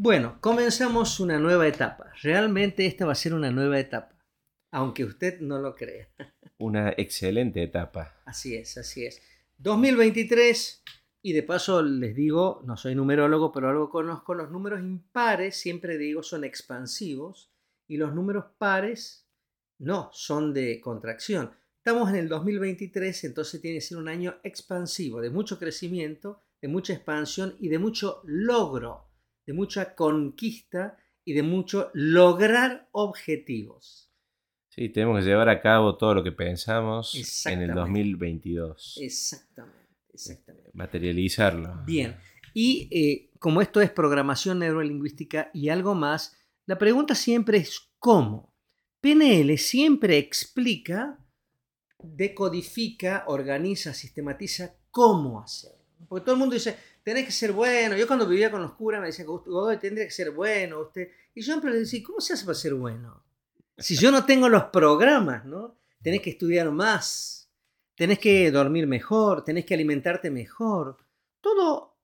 Bueno, comenzamos una nueva etapa. Realmente esta va a ser una nueva etapa, aunque usted no lo crea. Una excelente etapa. Así es, así es. 2023, y de paso les digo, no soy numerólogo, pero algo conozco, los números impares, siempre digo, son expansivos, y los números pares no, son de contracción. Estamos en el 2023, entonces tiene que ser un año expansivo, de mucho crecimiento, de mucha expansión y de mucho logro de mucha conquista y de mucho lograr objetivos. Sí, tenemos que llevar a cabo todo lo que pensamos en el 2022. Exactamente, exactamente. Materializarlo. Bien, y eh, como esto es programación neurolingüística y algo más, la pregunta siempre es ¿cómo? PNL siempre explica, decodifica, organiza, sistematiza cómo hacerlo. Porque todo el mundo dice, tenés que ser bueno. Yo cuando vivía con los curas me decían, Godoy, tendría que ser bueno usted. Y yo siempre le decía, ¿cómo se hace para ser bueno? Si yo no tengo los programas, ¿no? Tenés que estudiar más, tenés que dormir mejor, tenés que alimentarte mejor. Todo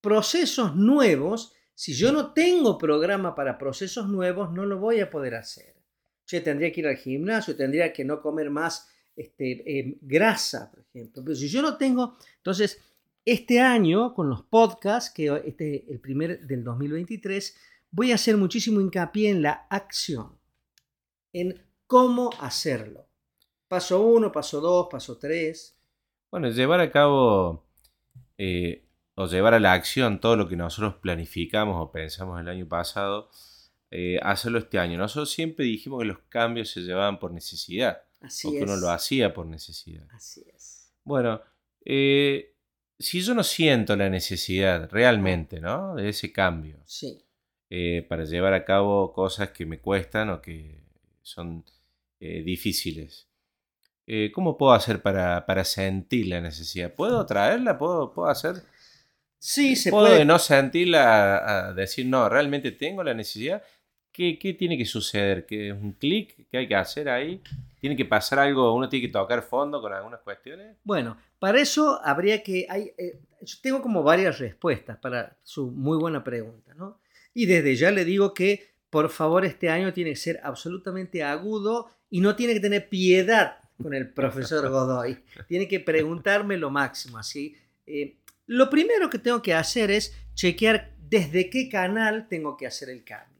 procesos nuevos. Si yo no tengo programa para procesos nuevos, no lo voy a poder hacer. Yo tendría que ir al gimnasio, tendría que no comer más este, eh, grasa, por ejemplo. Pero si yo no tengo, entonces este año, con los podcasts, que este el primer del 2023, voy a hacer muchísimo hincapié en la acción, en cómo hacerlo. Paso 1, paso 2, paso 3. Bueno, llevar a cabo eh, o llevar a la acción todo lo que nosotros planificamos o pensamos el año pasado, eh, hacerlo este año. Nosotros siempre dijimos que los cambios se llevaban por necesidad. Así o que uno lo hacía por necesidad. Así es. Bueno, eh, si yo no siento la necesidad realmente, ¿no? De ese cambio. Sí. Eh, para llevar a cabo cosas que me cuestan o que son eh, difíciles. Eh, ¿Cómo puedo hacer para, para, sentir la necesidad? ¿Puedo traerla? ¿Puedo, puedo hacer? Sí, se ¿Puedo puede. de no sentirla a decir, no, realmente tengo la necesidad? ¿Qué, qué tiene que suceder? ¿Que es un clic que hay que hacer ahí? ¿Tiene que pasar algo? ¿Uno tiene que tocar fondo con algunas cuestiones? Bueno, para eso habría que... Hay, eh, yo tengo como varias respuestas para su muy buena pregunta, ¿no? Y desde ya le digo que, por favor, este año tiene que ser absolutamente agudo y no tiene que tener piedad con el profesor Godoy. Tiene que preguntarme lo máximo, así. Eh, lo primero que tengo que hacer es chequear desde qué canal tengo que hacer el cambio.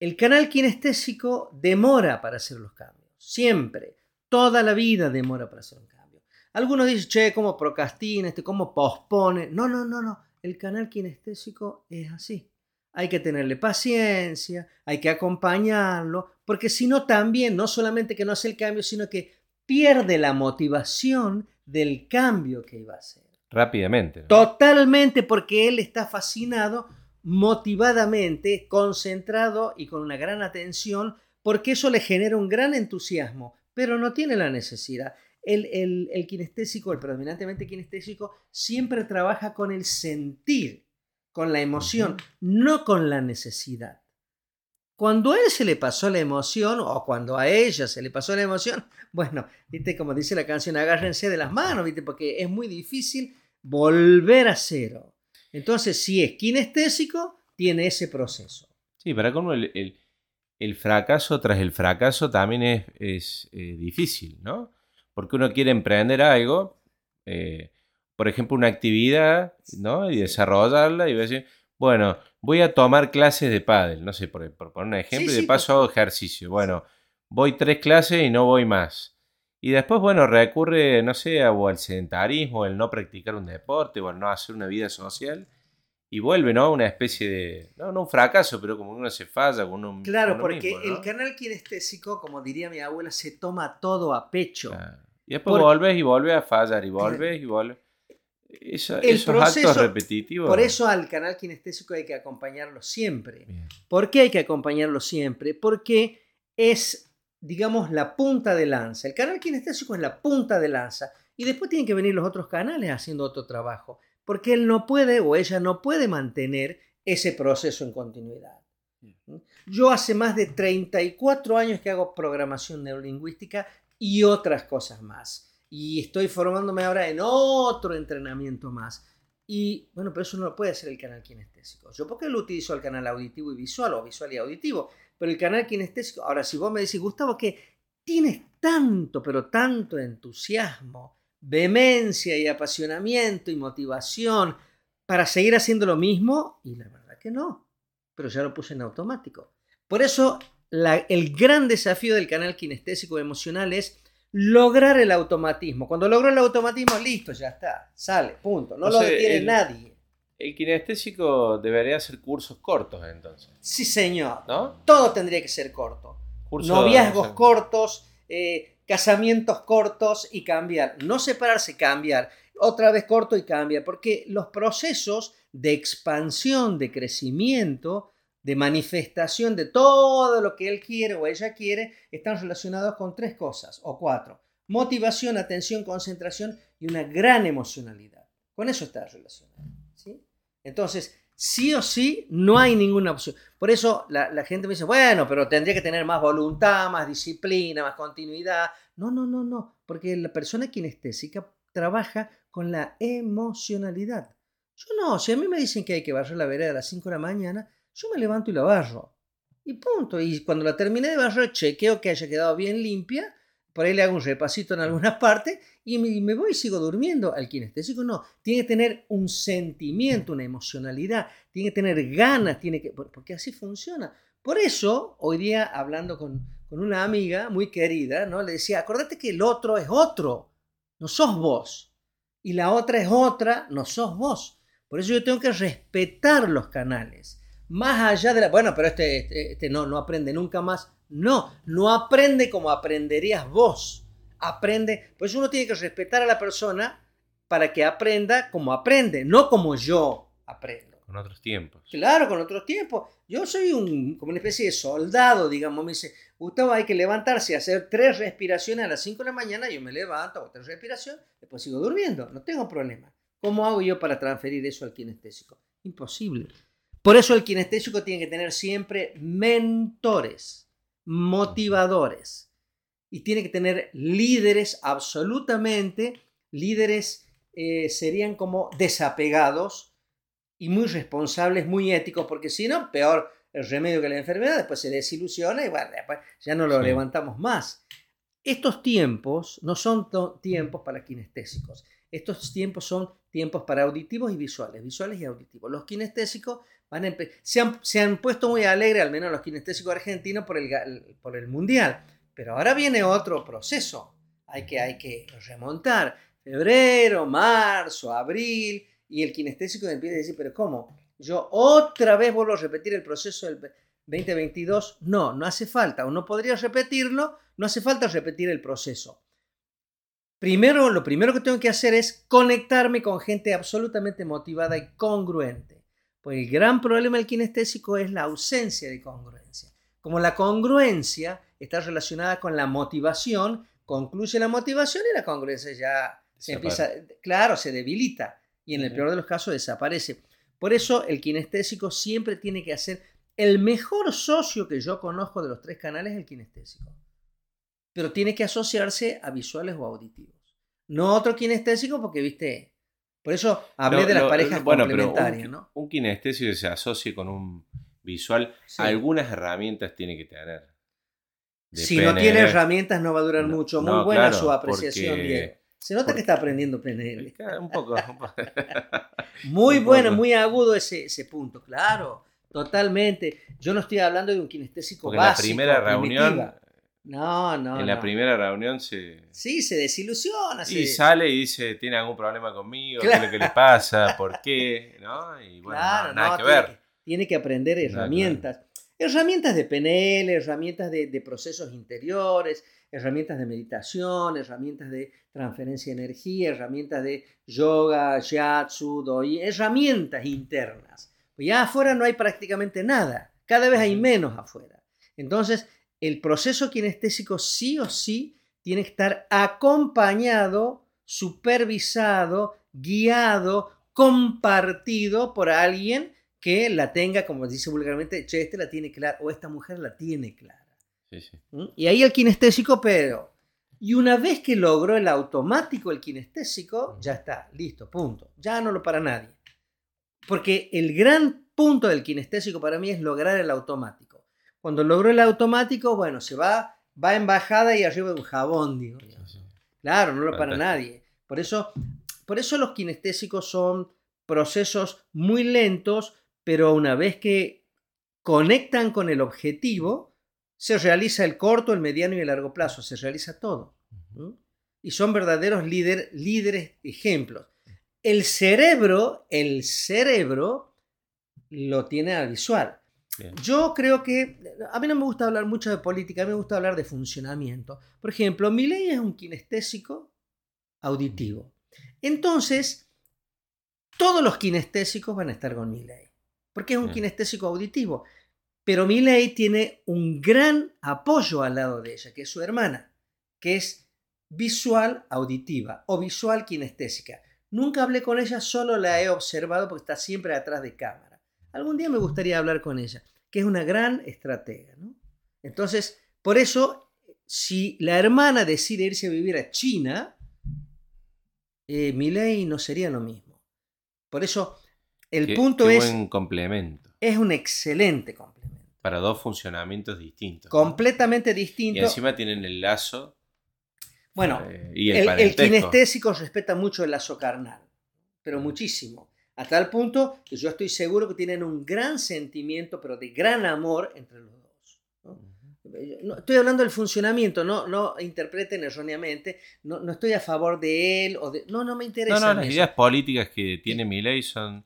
El canal kinestésico demora para hacer los cambios, siempre, toda la vida demora para hacer un cambio. Algunos dicen, che, ¿cómo procrastina, este, cómo pospone? No, no, no, no, el canal kinestésico es así. Hay que tenerle paciencia, hay que acompañarlo, porque si no también, no solamente que no hace el cambio, sino que pierde la motivación del cambio que iba a hacer. Rápidamente. ¿no? Totalmente porque él está fascinado motivadamente, concentrado y con una gran atención, porque eso le genera un gran entusiasmo, pero no tiene la necesidad. El, el, el, kinestésico, el predominantemente kinestésico, siempre trabaja con el sentir, con la emoción, no con la necesidad. Cuando a él se le pasó la emoción, o cuando a ella se le pasó la emoción, bueno, viste, como dice la canción, agárrense de las manos, viste, porque es muy difícil volver a cero. Entonces, si es kinestésico, tiene ese proceso. Sí, para cómo el, el, el, fracaso tras el fracaso también es, es eh, difícil, ¿no? Porque uno quiere emprender algo, eh, por ejemplo, una actividad, ¿no? Y desarrollarla y decir, bueno, voy a tomar clases de pádel, no sé, por, por poner un ejemplo, sí, y de sí, paso hago ejercicio. Bueno, voy tres clases y no voy más. Y después, bueno, recurre, no sé, o al sedentarismo, el no practicar un deporte, o al no hacer una vida social. Y vuelve, ¿no? Una especie de. No, no un fracaso, pero como uno se falla con uno Claro, uno porque mismo, ¿no? el canal kinestésico, como diría mi abuela, se toma todo a pecho. Claro. Y después Por- volves y volves a fallar, y volves y volves. Eso- El esos proceso- actos repetitivos. Por eso al canal kinestésico hay que acompañarlo siempre. Bien. ¿Por qué hay que acompañarlo siempre? Porque es, digamos, la punta de lanza. El canal kinestésico es la punta de lanza. Y después tienen que venir los otros canales haciendo otro trabajo. Porque él no puede o ella no puede mantener ese proceso en continuidad. Yo hace más de 34 años que hago programación neurolingüística y otras cosas más. Y estoy formándome ahora en otro entrenamiento más. Y bueno, pero eso no lo puede hacer el canal kinestésico. Yo porque lo utilizo el canal auditivo y visual o visual y auditivo, pero el canal kinestésico, ahora si vos me decís, Gustavo, que tienes tanto, pero tanto entusiasmo, vehemencia y apasionamiento y motivación para seguir haciendo lo mismo, y la verdad que no, pero ya lo puse en automático. Por eso el gran desafío del canal kinestésico emocional es lograr el automatismo. Cuando logro el automatismo, listo, ya está, sale, punto. No lo detiene nadie. El kinestésico debería hacer cursos cortos entonces. Sí, señor. ¿No? Todo tendría que ser corto. Noviazgos cortos, eh, casamientos cortos y cambiar. No separarse, cambiar. Otra vez corto y cambiar. Porque los procesos de expansión, de crecimiento, de manifestación de todo lo que él quiere o ella quiere, están relacionados con tres cosas o cuatro. Motivación, atención, concentración y una gran emocionalidad. Con eso está relacionado. Entonces, sí o sí, no hay ninguna opción. Por eso la, la, gente me dice, bueno, pero tendría que tener más voluntad, más disciplina, más continuidad. No, no, no, no, porque la persona kinestésica trabaja con la emocionalidad. Yo no, si a mí me dicen que hay que barrer la vereda a las 5 de la mañana, yo me levanto y la barro. Y punto. Y cuando la terminé de barrer, chequeo que haya quedado bien limpia. Por ahí le hago un repasito en algunas partes y me, voy y sigo durmiendo. Al kinestésico no. Tiene que tener un sentimiento, una emocionalidad. Tiene que tener ganas. Tiene que, porque así funciona. Por eso, hoy día, hablando con, con una amiga muy querida, ¿no? le decía, acordate que el otro es otro. No sos vos. Y la otra es otra. No sos vos. Por eso yo tengo que respetar los canales más allá de la... Bueno, pero este, este, este, no, no aprende nunca más. No, no aprende como aprenderías vos. Aprende, pues uno tiene que respetar a la persona para que aprenda como aprende, no como yo aprendo. Con otros tiempos. Claro, con otros tiempos. Yo soy un, como una especie de soldado, digamos. Me dice, Gustavo, hay que levantarse y hacer tres respiraciones a las 5 de la mañana. Yo me levanto, hago tres respiraciones, después sigo durmiendo. No tengo problema. ¿Cómo hago yo para transferir eso al kinestésico? Imposible. Por eso el kinestésico tiene que tener siempre mentores, motivadores. Y tiene que tener líderes absolutamente, líderes eh, serían como desapegados y muy responsables, muy éticos, porque si no, peor el remedio que la enfermedad, después se desilusiona y bueno, después ya no lo levantamos más. Estos tiempos no son tiempos para kinestésicos. Estos tiempos son tiempos para auditivos y visuales, visuales y auditivos. Los kinestésicos se, han, se, han, puesto muy alegres, al menos los kinestésicos argentinos, por el, por el Mundial. Pero ahora viene otro proceso. Hay que, hay que remontar. Febrero, marzo, abril. Y el kinestésico empieza a decir, pero ¿cómo? Yo otra vez vuelvo a repetir el proceso del 2022. No, no hace falta. O no podría repetirlo. No hace falta repetir el proceso. Primero, lo primero que tengo que hacer es conectarme con gente absolutamente motivada y congruente. Pues el gran problema del kinestésico es la ausencia de congruencia. Como la congruencia está relacionada con la motivación, concluye la motivación y la congruencia ya se empieza, claro, se debilita y en el peor de los casos desaparece. Por eso el kinestésico siempre tiene que hacer el mejor socio que yo conozco de los tres canales es el kinestésico. Pero tiene que asociarse a visuales o auditivos. No otro kinestésico porque, viste, por eso hablé de las parejas complementarias, un, ¿no? Un kinestésico que se asocie con un visual, algunas herramientas tiene que tener. Si no tiene herramientas no va a durar mucho. Muy buena su apreciación, Se nota que está aprendiendo PNL. Un poco. muy bueno, muy agudo ese, ese punto, claro. Totalmente. Yo no estoy hablando de un kinestésico básico. En la primera reunión no, no. En la primera reunión se. Sí, se desilusiona. Y sale y dice: ¿Tiene algún problema conmigo? ¿Qué es lo que le pasa? ¿Por qué? ¿No? Y bueno, nada que ver. tiene que aprender herramientas. Herramientas de PNL, herramientas de, procesos interiores, herramientas de meditación, herramientas de transferencia de energía, herramientas de yoga, shiatsu, doi, herramientas internas. Pues ya afuera no hay prácticamente nada. Cada vez hay menos afuera. Entonces, el proceso kinestésico sí o sí tiene que estar acompañado, supervisado, guiado, compartido por alguien que la tenga, como dice vulgarmente, che, este la tiene clara o esta mujer la tiene clara. ¿Mm? Y ahí el kinestésico, pero Y una vez que logró el automático, el kinestésico, ya está, listo, punto. Ya no lo para nadie. Porque el gran punto del kinestésico para mí es lograr el automático. Cuando logró el automático, bueno, se va, va en bajada y arriba de un jabón, digo. Claro, no lo para nadie. Por eso, por eso los kinestésicos son procesos muy lentos, pero una vez que conectan con el objetivo, se realiza el corto, el mediano y el largo plazo, se realiza todo. Y son verdaderos líder, líderes ejemplos. El cerebro, el cerebro lo tiene al visual. Yo creo que a mí no me gusta hablar mucho de política, a mí me gusta hablar de funcionamiento. Por ejemplo, mi ley es un kinestésico auditivo. Entonces, todos los kinestésicos van a estar con mi ley, porque es un kinestésico auditivo. Pero mi ley tiene un gran apoyo al lado de ella, que es su hermana, que es visual auditiva o visual kinestésica. Nunca hablé con ella, solo la he observado porque está siempre atrás de cámara. Algún día me gustaría hablar con ella, que es una gran estratega. Entonces, por eso, si la hermana decide irse a vivir a China, eh, mi ley no sería lo mismo. Por eso, el punto es... un complemento. Es un excelente complemento. Para dos funcionamientos distintos. Completamente distintos. Y encima tienen el lazo bueno, eh, el, kinestésico respeta mucho el lazo carnal, pero muchísimo. A tal punto que yo estoy seguro que tienen un gran sentimiento, pero de gran amor entre los dos. ¿no? estoy hablando del funcionamiento, no, no interpreten erróneamente, no, no, estoy a favor de él, o de, no, no me interesa. No, no, las ideas políticas que tiene mi ley son,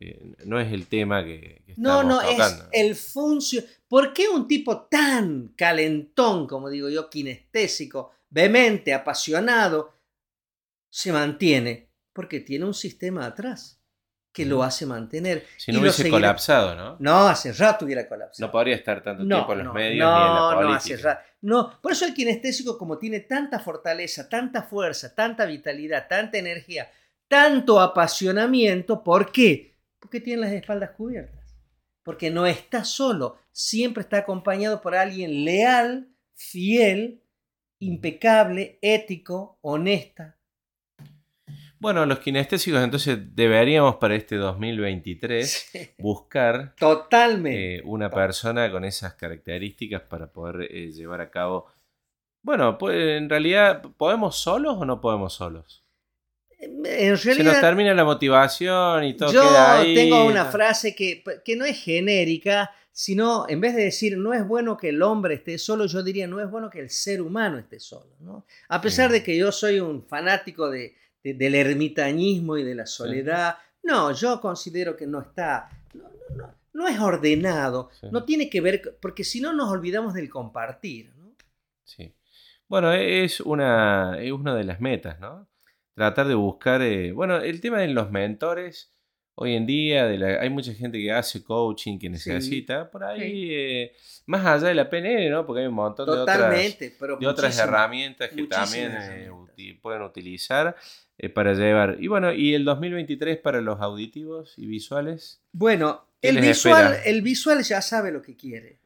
eh, no es el tema que, que No, no, es el funcio. ¿Por qué un tipo tan calentón, como digo yo, kinestésico, vehemente, apasionado, se mantiene porque tiene un sistema atrás que lo hace mantener. Si no hubiese colapsado, ¿no? No, hace rato hubiera colapsado. No podría estar tanto tiempo en los medios ni en la política. No, hace rato. No, por eso el kinestésico, como tiene tanta fortaleza, tanta fuerza, tanta vitalidad, tanta energía, tanto apasionamiento, ¿por qué? Porque tiene las espaldas cubiertas. Porque no está solo, siempre está acompañado por alguien leal, fiel, impecable, ético, honesta. Bueno, los kinestésicos entonces deberíamos para este 2023 buscar Totalmente. Eh, una persona con esas características para poder eh, llevar a cabo. Bueno, pues en realidad, ¿podemos solos o no podemos solos? En realidad, Se nos termina la motivación y todo yo queda ahí. tengo una frase que, que no es genérica, sino en vez de decir no es bueno que el hombre esté solo, yo diría no es bueno que el ser humano esté solo. ¿no? A pesar de que yo soy un fanático de, del ermitañismo y de la soledad, no, yo considero que no está, no, es ordenado, no tiene que ver, porque si no nos olvidamos del compartir. ¿no? Sí. Bueno, es una, es una de las metas, ¿no? Tratar de buscar, eh, bueno, el tema de los mentores hoy en día hay mucha gente que hace coaching, que necesita, por ahí, eh, más allá de la PNL, ¿no? Porque hay un montón de otras, de otras herramientas que también eh, pueden utilizar eh, para llevar. Y bueno, ¿y el 2023 para los auditivos y visuales? Bueno, el visual, el visual ya sabe lo que quiere.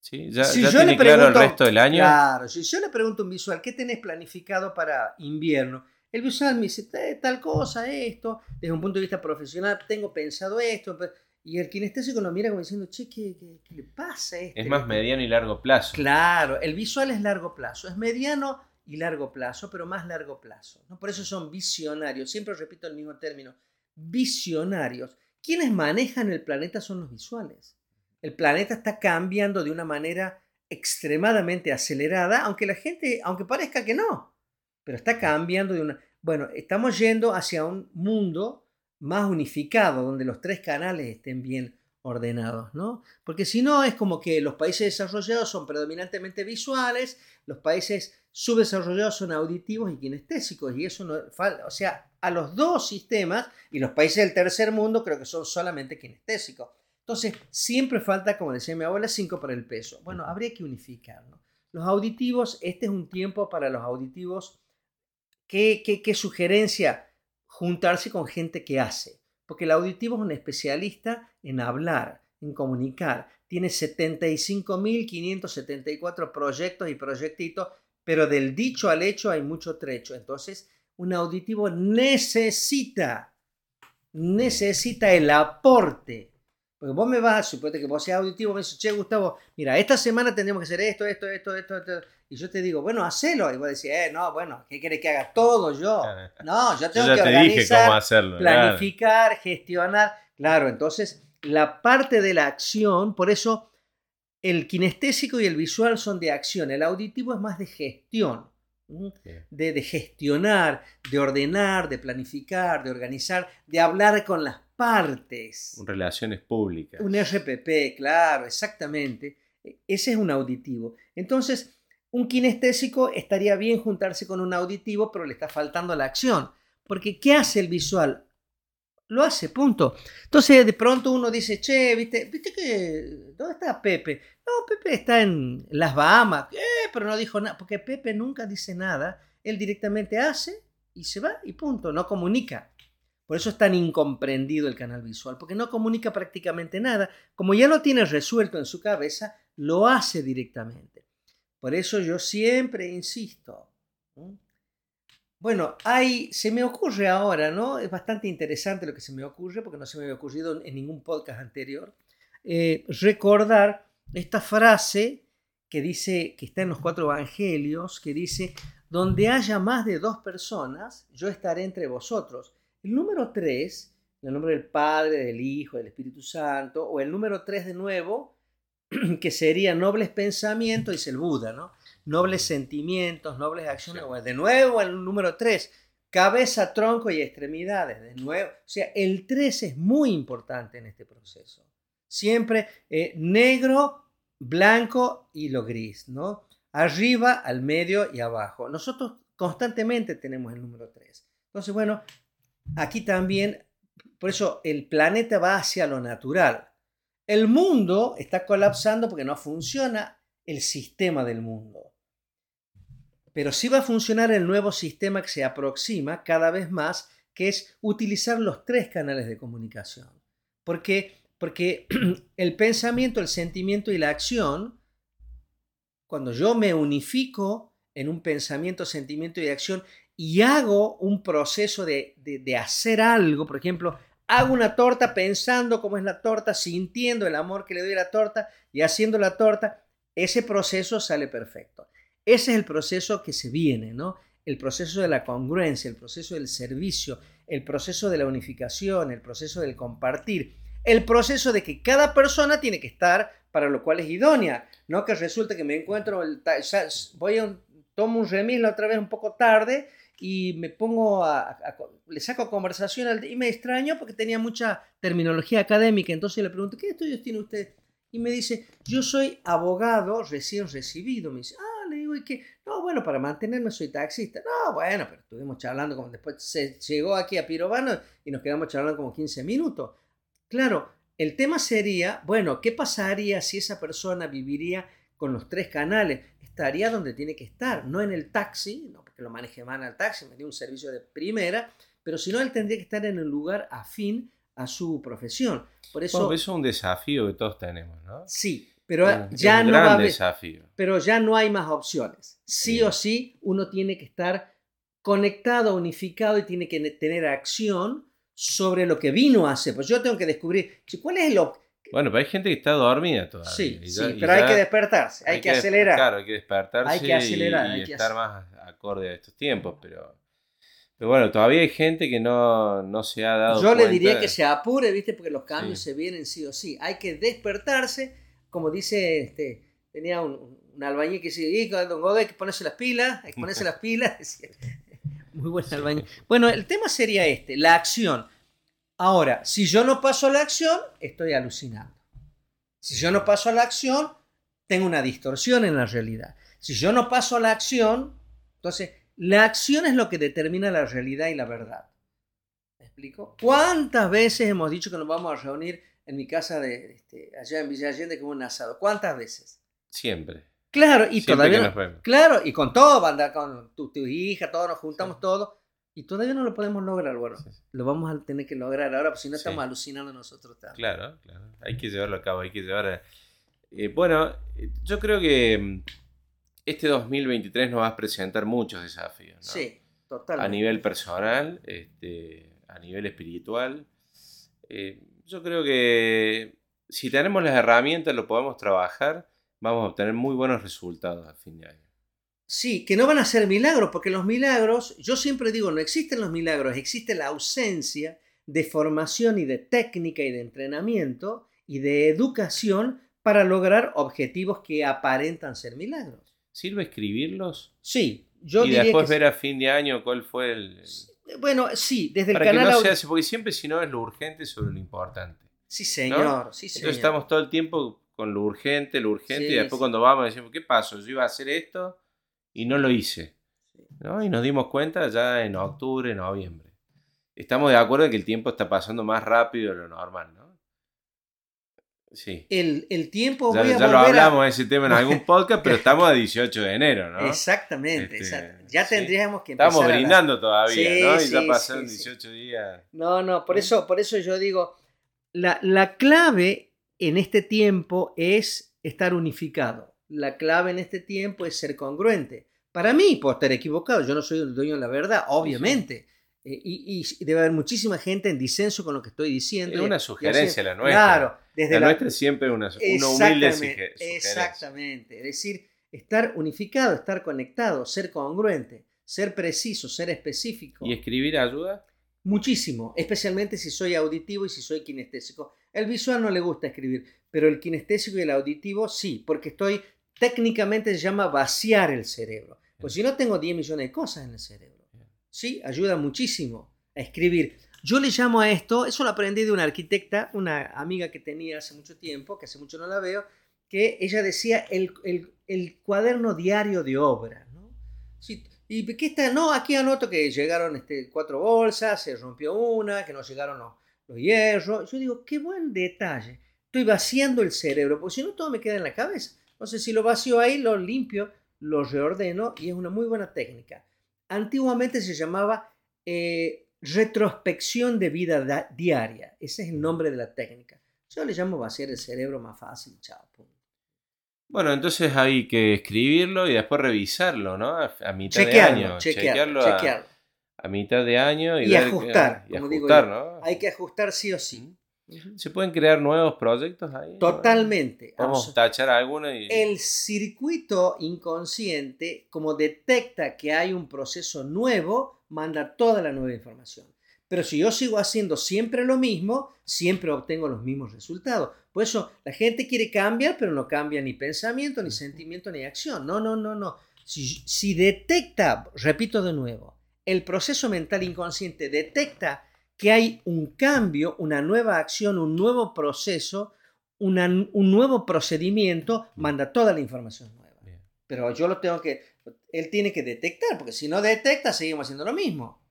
Sí, ya, si yo le pregunto, el resto del año. Claro, si yo le pregunto un visual, ¿qué tenés planificado para invierno? El visual me dice tal cosa, esto, desde un punto de vista profesional tengo pensado esto, y el kinestésico lo mira como diciendo, che, ¿qué, le pasa a este? Es más mediano y largo plazo. Claro, el visual es largo plazo, es mediano y largo plazo, pero más largo plazo. ¿no? Por eso son visionarios, siempre repito el mismo término, visionarios. Quienes manejan el planeta son los visuales. El planeta está cambiando de una manera extremadamente acelerada, aunque la gente, aunque parezca que no, pero está cambiando de una... Bueno, estamos yendo hacia un mundo más unificado, donde los tres canales estén bien ordenados, ¿no? Porque si no, es como que los países desarrollados son predominantemente visuales, los países subdesarrollados son auditivos y kinestésicos, y eso no... O sea, a los dos sistemas, y los países del tercer mundo creo que son solamente kinestésicos. Entonces, siempre falta, como decía mi abuela, 5 para el peso. Bueno, habría que unificarlo. Los auditivos, este es un tiempo para los auditivos ¿Qué, sugerencia? Juntarse con gente que hace. Porque el auditivo es un especialista en hablar, en comunicar. Tiene 75.574 proyectos y proyectitos, pero del dicho al hecho hay mucho trecho. Entonces, un auditivo necesita, necesita el aporte. Porque vos me vas, suponete que vos seas auditivo, me dices, che, Gustavo, mira, esta semana tendríamos que hacer esto, esto, esto, esto, esto. Y yo te digo, bueno, hacelo. Y vos decís, eh, no, bueno, ¿qué querés que haga todo yo? No, yo tengo Yo ya que te dije organizar, cómo hacerlo. claro. planificar, gestionar. Claro, entonces la parte de la acción, por eso el kinestésico y el visual son de acción, el auditivo es más de gestión, de gestionar, de ordenar, de planificar, de organizar, de hablar con las partes. Relaciones públicas. Un RPP, claro, exactamente. E- Ese es un auditivo. Entonces, un kinestésico estaría bien juntarse con un auditivo, pero le está faltando la acción. Porque, ¿qué hace el visual? Lo hace, punto. Entonces, de pronto uno dice, che, ¿viste, ¿viste que... ¿Dónde está Pepe? No, Pepe está en las Bahamas. Eh, pero no dijo nada. Porque Pepe nunca dice nada. Él directamente hace y se va y punto. No comunica. Por eso es tan incomprendido el canal visual, porque no comunica prácticamente nada. Como ya lo tiene resuelto en su cabeza, lo hace directamente. Por eso yo siempre insisto. ¿no? Bueno, hay, se me ocurre ahora, ¿no? Es bastante interesante lo que se me ocurre, porque no se me había ocurrido en ningún podcast anterior, eh, recordar esta frase que dice, que está en los cuatro evangelios, que dice, donde haya más de dos personas, yo estaré entre vosotros. El número tres, el nombre del Padre, del Hijo, del Espíritu Santo, o el número tres de nuevo, que sería nobles pensamientos, dice el Buda, ¿no? Nobles sentimientos, nobles acciones. Sí. De nuevo el número tres, cabeza, tronco y extremidades. De nuevo, o sea, el tres es muy importante en este proceso. Siempre eh, negro, blanco y lo gris, ¿no? Arriba, al medio y abajo. Nosotros constantemente tenemos el número 3. Entonces, bueno, aquí también, por eso el planeta va hacia lo natural. El mundo está colapsando porque no funciona el sistema del mundo. Pero sí va a funcionar el nuevo sistema que se aproxima cada vez más, que es utilizar los tres canales de comunicación. Porque, porque el pensamiento, el sentimiento y la acción, cuando yo me unifico en un pensamiento, sentimiento y acción y hago un proceso de, de, de hacer algo, por ejemplo, hago una torta pensando cómo es la torta, sintiendo el amor que le doy a la torta y haciendo la torta, ese proceso sale perfecto. Ese es el proceso que se viene, ¿no? El proceso de la congruencia, el proceso del servicio, el proceso de la unificación, el proceso del compartir, el proceso de que cada persona tiene que estar para lo cual es idónea, no que resulte que me encuentro, el, voy a un, tomo un remis la otra vez un poco tarde y me pongo a, a, a le saco conversación al, y me extraño porque tenía mucha terminología académica, entonces le pregunto, ¿qué estudios tiene usted? Y me dice, yo soy abogado recién recibido. Me dice, ah, le digo, ¿y qué? No, bueno, para mantenerme soy taxista. No, bueno, pero estuvimos charlando, como después se llegó aquí a Pirovano y nos quedamos charlando como 15 minutos. Claro, el tema sería, bueno, ¿qué pasaría si esa persona viviría con los tres canales? Estaría donde tiene que estar, no en el taxi, no porque lo maneje mal al taxi, me dio un servicio de primera, pero si no, él tendría que estar en el lugar afín a su profesión. Por eso, Bueno, eso es un desafío que todos tenemos, ¿no? sí, pero ya no va a haber, desafío. pero ya no hay más opciones. Sí, Sí. o sí, uno tiene que estar conectado, unificado y tiene que ne- tener acción sobre lo que vino a hacer. Pues yo tengo que descubrir cuál es el Bueno, pero hay gente que está dormida todavía. Sí, y ya- sí, y pero hay que despertarse, hay, que des- acelerar. Claro, hay que despertarse Hay que acelerar, y, hay y que estar más acorde a estos tiempos, pero, pero bueno, todavía hay gente que no, no se ha dado Yo le cuenta diría de- que se apure, ¿viste? Porque los cambios Sí. se vienen sí o sí. Hay que despertarse, como dice, este, tenía un, un albañil que decía, "Y, don Godoy, hay que ponerse las pilas, hay que ponerse las pilas. decía. Muy buen albañil. Bueno, el tema sería este, la acción. Ahora, si yo no paso a la acción, estoy alucinando. Si yo no paso a la acción, tengo una distorsión en la realidad. Si yo no paso a la acción, entonces la acción es lo que determina la realidad y la verdad. ¿Me explico? ¿Cuántas veces hemos dicho que nos vamos a reunir en mi casa de, este, allá en Villa Allende como un asado? ¿Cuántas veces? Siempre. Claro, y Siempre todavía que no- nos vemos. Claro, y con todo, va a andar con tu, tu hija, todos nos juntamos todos, y todavía no lo podemos lograr. Bueno, Sí. lo vamos a tener que lograr ahora, porque si no Sí. estamos alucinando nosotros también. Claro, claro. Hay que llevarlo a cabo, hay que llevar a- eh, bueno, eh, yo creo que mm, este 2023 nos va a presentar muchos desafíos. ¿no? Sí, totalmente. A nivel personal, este, a nivel espiritual. Eh, yo creo que si tenemos las herramientas, lo podemos trabajar, vamos a obtener muy buenos resultados a fin de año. Sí, que no van a ser milagros, porque los milagros, yo siempre digo, no existen los milagros, existe la ausencia de formación y de técnica y de entrenamiento y de educación para lograr objetivos que aparentan ser milagros. ¿Sirve escribirlos? Sí, yo y diría después que ver a fin de año cuál fue el... Bueno, sí, desde el Para que canal no Audi- se hace, porque siempre si no es lo urgente sobre lo importante. Sí, señor, sí, señor. Entonces estamos todo el tiempo con lo urgente, lo urgente, Sí, y después sí. cuando vamos decimos, ¿qué pasó? Yo iba a hacer esto y no lo hice. ¿no? Y nos dimos cuenta ya en octubre, noviembre. Estamos de acuerdo en que el tiempo está pasando más rápido de lo normal, ¿no? Sí. El, el tiempo Ya, voy a ya lo a- hablamos de ese tema en algún podcast, pero estamos a 18 de enero, ¿no? Exactamente, Este, exacto. Ya sí. tendríamos que empezar Estamos la- brindando todavía, Sí, ¿no? Y ya pasaron sí, sí. 18 días. No, no, por eso, por eso yo digo, la, la clave en este tiempo es estar unificado. La clave en este tiempo es ser congruente. Para mí, puedo estar equivocado, yo no soy el dueño de la verdad, obviamente. Eh, y, y debe haber muchísima gente en disenso con lo que estoy diciendo. Es una sugerencia la nuestra. Claro, desde La la, nuestra es siempre una, una humilde sugerencia. Exactamente. Es decir, estar unificado, estar conectado, ser congruente, ser preciso, ser específico. ¿Y escribir ayuda? Muchísimo, especialmente si soy auditivo y si soy kinestésico. El visual no le gusta escribir, pero el kinestésico y el auditivo sí, porque estoy técnicamente se llama vaciar el cerebro. Pues si no tengo 10 millones de cosas en el cerebro. Sí, ayuda muchísimo a escribir. Yo le llamo a esto, eso lo aprendí de una arquitecta, una amiga que tenía hace mucho tiempo, que hace mucho no la veo, que ella decía el, cuaderno diario de obra. ¿no? ¿Y qué está? No, aquí anoto que llegaron este, cuatro bolsas, se rompió una, que no llegaron los, los hierros. Yo digo, qué buen detalle. Estoy vaciando el cerebro, porque si no todo me queda en la cabeza. Entonces, si lo vacío ahí, lo limpio, lo reordeno y es una muy buena técnica. Antiguamente se llamaba eh, retrospección de vida da- diaria. Ese es el nombre de la técnica. Yo le llamo vaciar el cerebro más fácil. Chao. punto. Bueno, entonces hay que escribirlo y después revisarlo, ¿no? A, mitad de Chequearlo, año. chequearlo, a, chequearlo. a mitad de año y, Y ver- ajustar, y como ajustar. ¿no? Hay que ajustar sí o sí. ¿Se pueden crear nuevos proyectos ahí? Totalmente. Vamos a tachar alguno y... El circuito inconsciente, como detecta que hay un proceso nuevo, manda toda la nueva información. Pero si yo sigo haciendo siempre lo mismo, siempre obtengo los mismos resultados. Por eso la gente quiere cambiar, pero no cambia ni pensamiento, ni sentimiento, ni acción. No, no, no, no. Si, si detecta, repito de nuevo, el proceso mental inconsciente detecta que hay un cambio, una nueva acción, un nuevo proceso, una- un nuevo procedimiento, manda toda la información nueva. Bien. Pero yo lo tengo que, él tiene que detectar, porque si no detecta, seguimos haciendo lo mismo.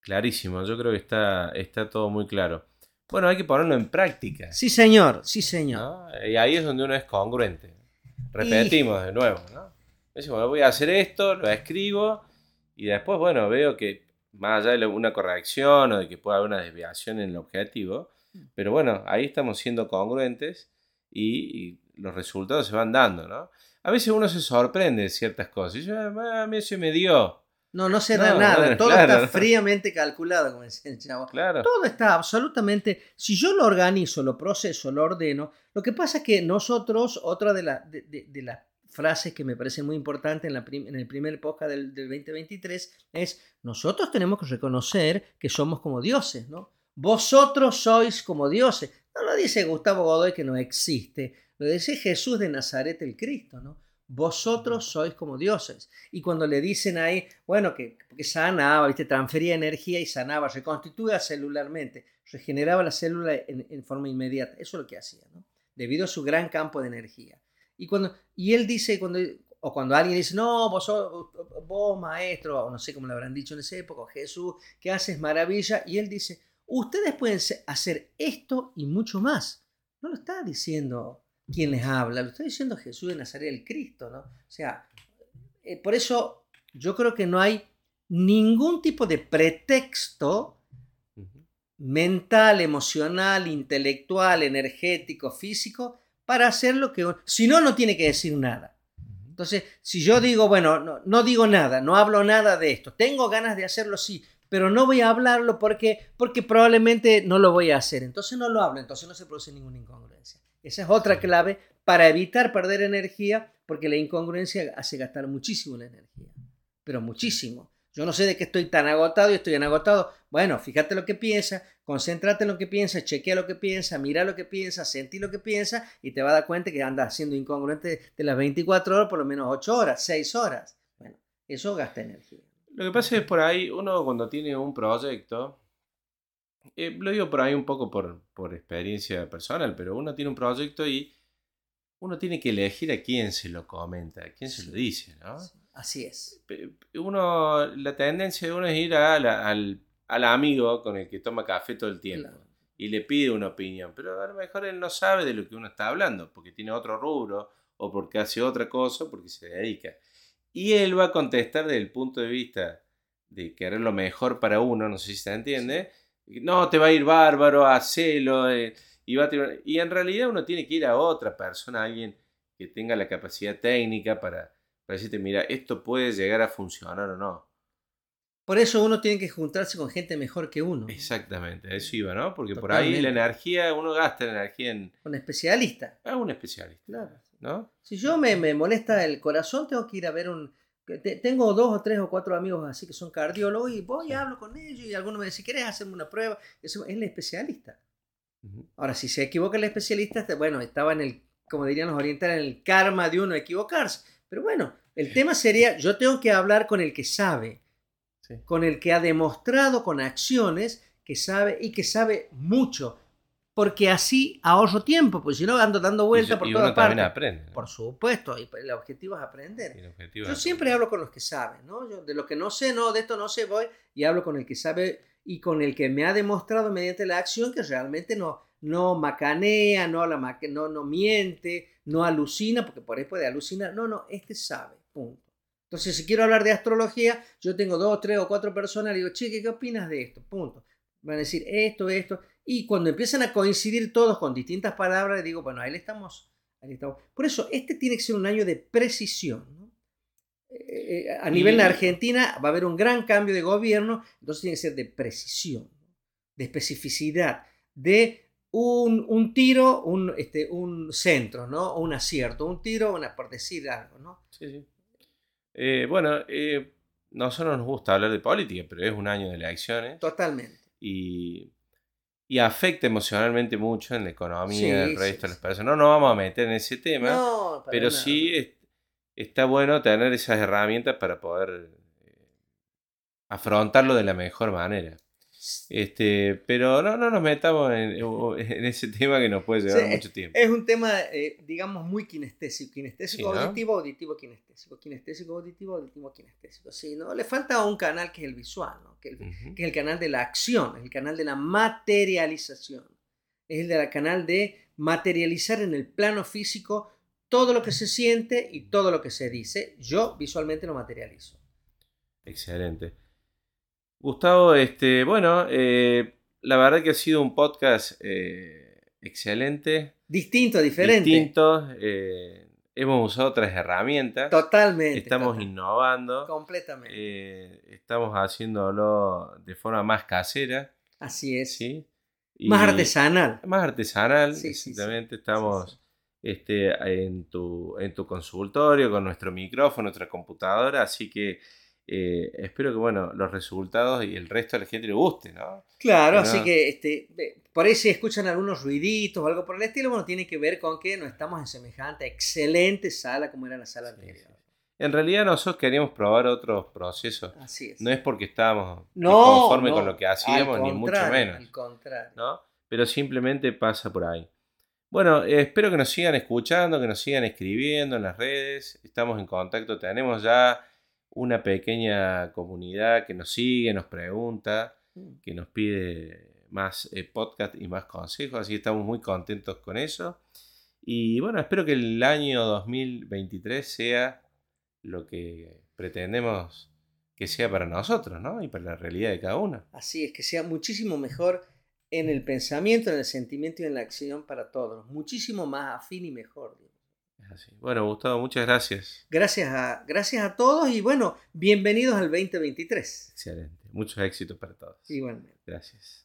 Clarísimo, yo creo que está, está todo muy claro. Bueno, hay que ponerlo en práctica. Sí, señor, sí, señor. ¿no? Y ahí es donde uno es congruente. Repetimos de nuevo, ¿no? Bueno, voy a hacer esto, lo escribo y después, bueno, veo que más allá de una corrección o de que pueda haber una desviación en el objetivo, pero bueno, ahí estamos siendo congruentes y, y los resultados se van dando, ¿no? A veces uno se sorprende de ciertas cosas. Y yo, "Ah, a mí se me dio. No, no se da No, nada, no, todo claro. está fríamente calculado, como decía el chavo. Claro. Todo está absolutamente, si yo lo organizo, lo proceso, lo ordeno, lo que pasa es que nosotros, otra de, la- de, de- de las frases que me parecen muy importantes en, la prim- en el primer podcast del, del 2023 es, nosotros tenemos que reconocer que somos como dioses, ¿no? Vosotros sois como dioses. No lo dice Gustavo Godoy que no existe, lo dice Jesús de Nazaret el Cristo, ¿no? Vosotros sois como dioses. Y cuando le dicen ahí, bueno, que, que sanaba, ¿viste? transfería energía y sanaba, reconstituía celularmente, regeneraba la célula en, forma inmediata. Eso es lo que hacía, ¿no? Debido a su gran campo de energía. Y, cuando, y él dice, cuando, o cuando alguien dice, no, vos, sos- vos maestro, o no sé cómo le habrán dicho en esa época, Jesús, que haces maravilla, y él dice, ustedes pueden hacer esto y mucho más. No lo está diciendo quien les habla, lo está diciendo Jesús de Nazaret el Cristo, ¿no? O sea, eh, por eso yo creo que no hay ningún tipo de pretexto mental, emocional, intelectual, energético, físico, para hacer lo que... Si no, no tiene que decir nada. Entonces, si yo digo, bueno, no, no, digo nada, no hablo nada de esto, tengo ganas de hacerlo, sí, pero no voy a hablarlo porque, porque probablemente no lo voy a hacer. Entonces no lo hablo, entonces no se produce ninguna incongruencia. Esa es otra clave para evitar perder energía, porque la incongruencia hace gastar muchísimo la energía, pero muchísimo. Yo no sé de qué estoy tan agotado y estoy tan agotado. Bueno, fíjate lo que piensa, concéntrate en lo que piensa, chequea lo que piensa, mira lo que piensa, sentí lo que piensa y te va a dar cuenta que anda siendo incongruente de las 24 horas, por lo menos 8 horas, 6 horas. Bueno, eso gasta energía. Lo que pasa es por ahí, uno cuando tiene un proyecto, eh, lo digo por ahí un poco por, por experiencia personal, pero uno tiene un proyecto y uno tiene que elegir a quién se lo comenta, a quién se lo dice, ¿no? Así es. Uno, la tendencia de uno es ir al, al, amigo con el que toma café todo el tiempo y le pide una opinión, pero a lo mejor él no sabe de lo que uno está hablando, porque tiene otro rubro o porque hace otra cosa, porque se dedica. Y él va a contestar desde el punto de vista de querer lo mejor para uno, no sé si se entiende. No, te va a ir bárbaro, hacelo. Eh, y, va y en realidad uno tiene que ir a otra persona, alguien que tenga la capacidad técnica para, para decirte, mira, esto puede llegar a funcionar o no. Por eso uno tiene que juntarse con gente mejor que uno. Exactamente, eso iba, ¿no? Porque por ahí la energía, uno gasta la energía en... Un especialista. Ah, un especialista. Claro. ¿No? Si yo me, me, molesta el corazón, tengo que ir a ver un... Tengo dos o tres o cuatro amigos así que son cardiólogos y voy y hablo con ellos y alguno me dice, ¿quieres hacerme una prueba? Eso es el especialista. Ahora, si se equivoca el especialista, este, bueno, estaba en el, como dirían los orientales, en el karma de uno equivocarse. Pero bueno, el tema sería, yo tengo que hablar con el que sabe, con el que ha demostrado con acciones que sabe y que sabe mucho porque así ahorro tiempo, porque si no ando dando vueltas por todas partes. aprende. Por supuesto, y el objetivo es aprender. Yo siempre hablo con los que saben, ¿no? de lo que no sé, no, de esto no sé, voy y hablo con el que sabe y con el que me ha demostrado mediante la acción que realmente no, no macanea, no, la no, no miente, no alucina, porque por ahí puede alucinar. No, no, este sabe, punto. Entonces, si quiero hablar de astrología, yo tengo dos, tres o cuatro personas, le digo, chique, ¿qué opinas de esto? Punto. Van a decir esto, esto. Y cuando empiezan a coincidir todos con distintas palabras, digo, bueno, ahí estamos, ahí estamos. Por eso, este tiene que ser un año de precisión. Eh, eh, a nivel de Argentina va a haber un gran cambio de gobierno, entonces tiene que ser de precisión, de especificidad, de un, tiro, un, este, un centro, ¿no? un acierto, un tiro, una, por decir algo. ¿no? Sí, sí. Eh, bueno, nosotros nos gusta hablar de política, pero es un año de elecciones. Totalmente. Y y afecta emocionalmente mucho en la economía del resto de las personas. No nos vamos a meter en ese tema, pero sí está bueno tener esas herramientas para poder eh, afrontarlo de la mejor manera. Este, pero no, no nos metamos en, ese tema que nos puede llevar mucho tiempo. Es un tema, eh, digamos, muy kinestésico. Kinestésico, auditivo, auditivo, kinestésico. Kinestésico, auditivo, auditivo, kinestésico. Sí, ¿no? Le falta un canal que es el visual, ¿no? que, es el canal de la acción, el canal de la materialización. Es el de canal de materializar en el plano físico todo lo que se siente y todo lo que se dice. Yo visualmente lo materializo. Excelente. Gustavo, este, bueno, eh, la verdad que ha sido un podcast eh, excelente. Distinto, diferente. Distinto. Eh, hemos usado otras herramientas. Totalmente. Estamos innovando. Completamente. estamos haciéndolo de forma más casera. Así es. ¿sí? más artesanal. Más artesanal, sí, exactamente. estamos este, en, tu, en tu consultorio con nuestro micrófono, nuestra computadora, así que eh, espero que bueno, los resultados y el resto de la gente le guste, ¿no? Claro, así que este, por ahí si escuchan algunos ruiditos o algo por el estilo, bueno, tiene que ver con que no estamos en semejante excelente sala como era la sala anterior. En realidad nosotros queríamos probar otros procesos. Así es. No es porque estábamos conformes con lo que hacíamos, ni mucho menos. Al contrario. ¿no? Pero simplemente pasa por ahí. Bueno, eh, espero que nos sigan escuchando, que nos sigan escribiendo en las redes. Estamos en contacto, tenemos ya una pequeña comunidad que nos sigue, nos pregunta, mm. que nos pide más eh, podcast y más consejos, así que estamos muy contentos con eso. Y bueno, espero que el año 2023 sea lo que pretendemos que sea para nosotros, ¿no? Y para la realidad de cada uno. Así es, que sea muchísimo mejor en el pensamiento, en el sentimiento y en la acción para todos. Muchísimo más afín y mejor. Así. Bueno, Gustavo, muchas gracias. Gracias a, gracias a todos y bueno, bienvenidos al 2023. Excelente. Muchos éxitos para todos. Igualmente. Gracias.